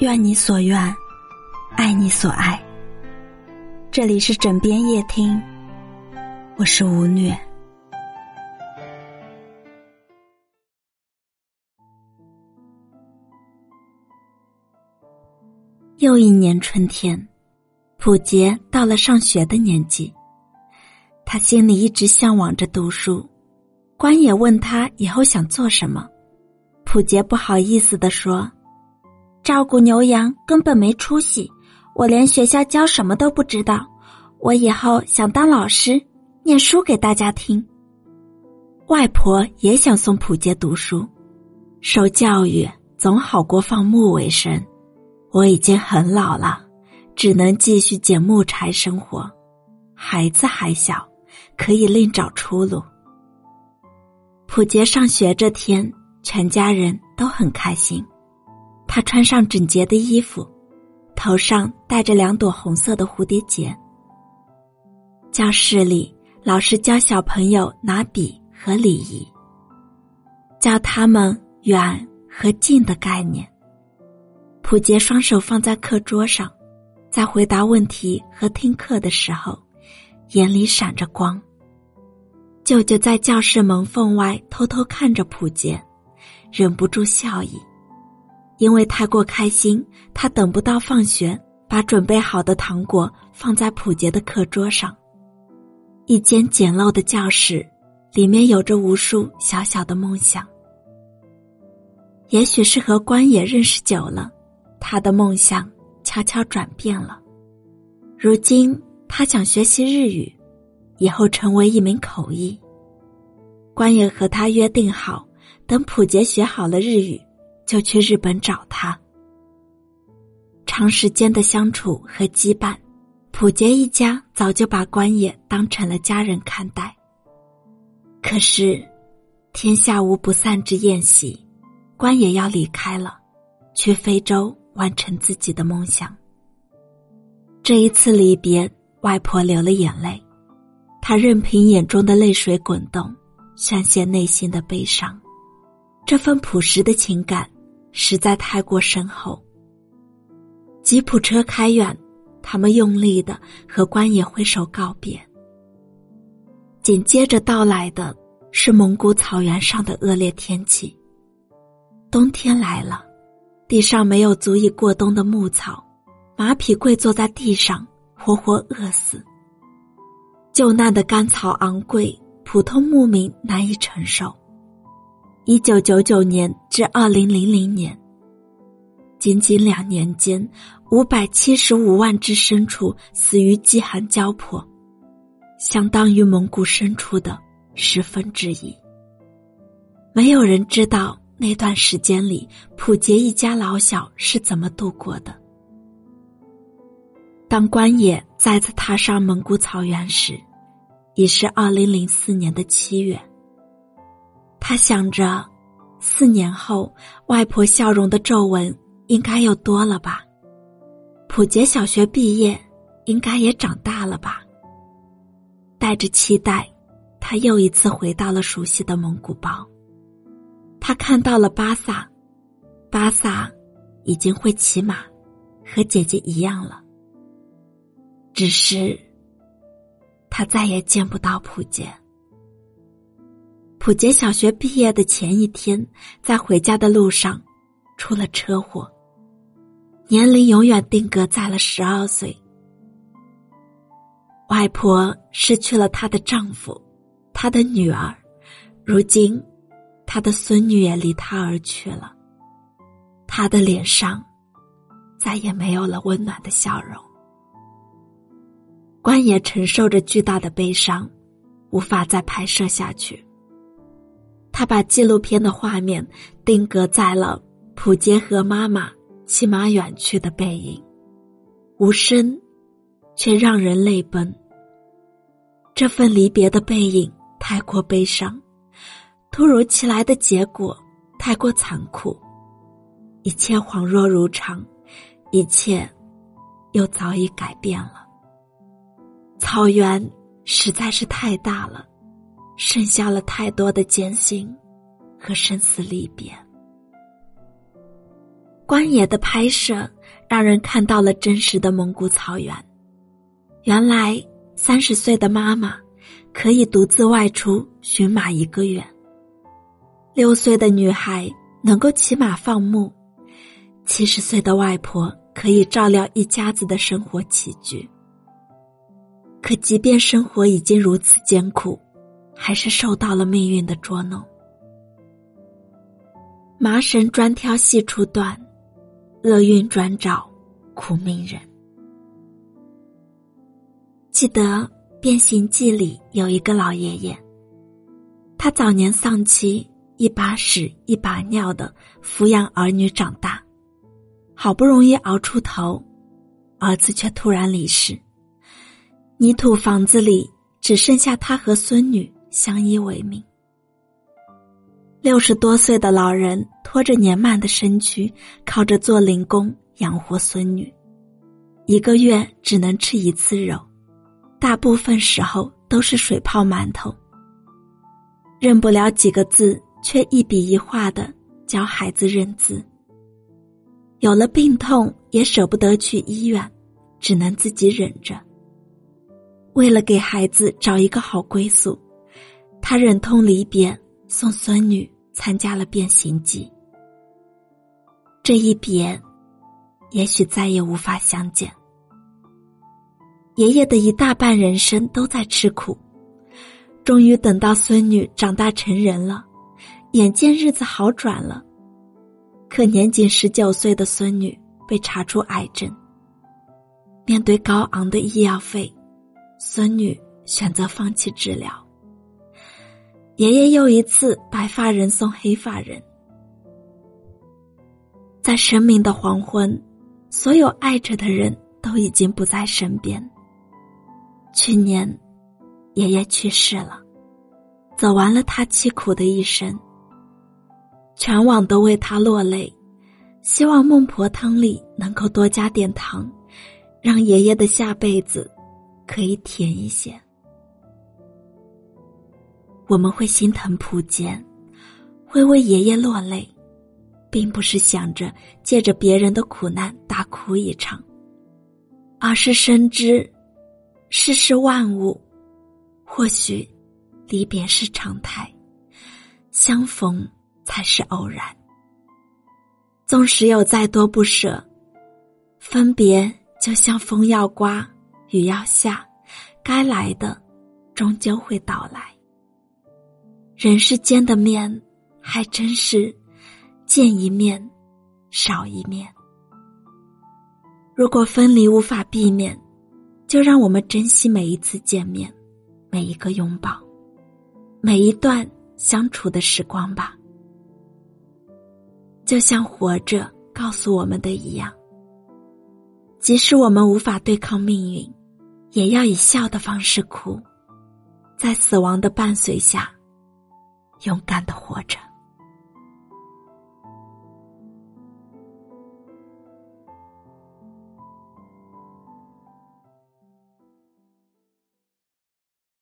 愿你所愿，爱你所爱。这里是枕边夜听，我是吴虐。又一年春天，普杰到了上学的年纪，他心里一直向往着读书。官也问他以后想做什么，普杰不好意思的说：“照顾牛羊根本没出息，我连学校教什么都不知道。我以后想当老师，念书给大家听。”外婆也想送普杰读书，受教育总好过放牧为生。我已经很老了，只能继续捡木柴生活。孩子还小，可以另找出路。普杰上学这天，全家人都很开心。他穿上整洁的衣服，头上戴着两朵红色的蝴蝶结。教室里，老师教小朋友拿笔和礼仪，教他们远和近的概念。普杰双手放在课桌上，在回答问题和听课的时候，眼里闪着光。舅舅在教室门缝外偷偷看着普杰，忍不住笑意。因为太过开心，他等不到放学，把准备好的糖果放在普杰的课桌上。一间简陋的教室，里面有着无数小小的梦想。也许是和关野认识久了，他的梦想悄悄转变了。如今，他想学习日语。以后成为一名口译。关野和他约定好，等普杰学好了日语，就去日本找他。长时间的相处和羁绊，普杰一家早就把关野当成了家人看待。可是，天下无不散之宴席，关野要离开了，去非洲完成自己的梦想。这一次离别，外婆流了眼泪。她任凭眼中的泪水滚动，宣泄内心的悲伤。这份朴实的情感实在太过深厚。吉普车开远，他们用力的和关野挥手告别。紧接着到来的是蒙古草原上的恶劣天气。冬天来了，地上没有足以过冬的牧草，马匹跪坐在地上，活活饿死。救难的干草昂贵，普通牧民难以承受。一九九九年至二零零零年，仅仅两年间，五百七十五万只牲畜死于饥寒交迫，相当于蒙古牲畜的十分之一。没有人知道那段时间里，普杰一家老小是怎么度过的。当关野再次踏上蒙古草原时，已是二零零四年的七月。他想着，四年后外婆笑容的皱纹应该又多了吧？普杰小学毕业，应该也长大了吧？带着期待，他又一次回到了熟悉的蒙古包。他看到了巴萨，巴萨已经会骑马，和姐姐一样了。只是，他再也见不到普杰。普杰小学毕业的前一天，在回家的路上出了车祸，年龄永远定格在了十二岁。外婆失去了她的丈夫，她的女儿，如今，她的孙女也离她而去了。她的脸上，再也没有了温暖的笑容。关野承受着巨大的悲伤，无法再拍摄下去。他把纪录片的画面定格在了普杰和妈妈骑马远去的背影，无声，却让人泪奔。这份离别的背影太过悲伤，突如其来的结果太过残酷，一切恍若如常，一切又早已改变了。草原实在是太大了，剩下了太多的艰辛和生死离别。关野的拍摄让人看到了真实的蒙古草原。原来三十岁的妈妈可以独自外出寻马一个月，六岁的女孩能够骑马放牧，七十岁的外婆可以照料一家子的生活起居。可即便生活已经如此艰苦，还是受到了命运的捉弄。麻绳专挑细处断，厄运专找苦命人。记得《变形记》里有一个老爷爷，他早年丧妻，一把屎一把尿的抚养儿女长大，好不容易熬出头，儿子却突然离世。泥土房子里只剩下他和孙女相依为命。六十多岁的老人拖着年迈的身躯，靠着做零工养活孙女，一个月只能吃一次肉，大部分时候都是水泡馒头。认不了几个字，却一笔一画的教孩子认字。有了病痛，也舍不得去医院，只能自己忍着。为了给孩子找一个好归宿，他忍痛离别，送孙女参加了变形计。这一别，也许再也无法相见。爷爷的一大半人生都在吃苦，终于等到孙女长大成人了，眼见日子好转了，可年仅十九岁的孙女被查出癌症，面对高昂的医药费。孙女选择放弃治疗，爷爷又一次白发人送黑发人。在生命的黄昏，所有爱着的人都已经不在身边。去年，爷爷去世了，走完了他凄苦的一生。全网都为他落泪，希望孟婆汤里能够多加点糖，让爷爷的下辈子。可以甜一些，我们会心疼普坚，会为爷爷落泪，并不是想着借着别人的苦难大哭一场，而是深知世事万物，或许离别是常态，相逢才是偶然。纵使有再多不舍，分别就像风要刮。雨要下，该来的终究会到来。人世间的面，还真是见一面少一面。如果分离无法避免，就让我们珍惜每一次见面，每一个拥抱，每一段相处的时光吧。就像活着告诉我们的一样，即使我们无法对抗命运。也要以笑的方式哭，在死亡的伴随下，勇敢地活着。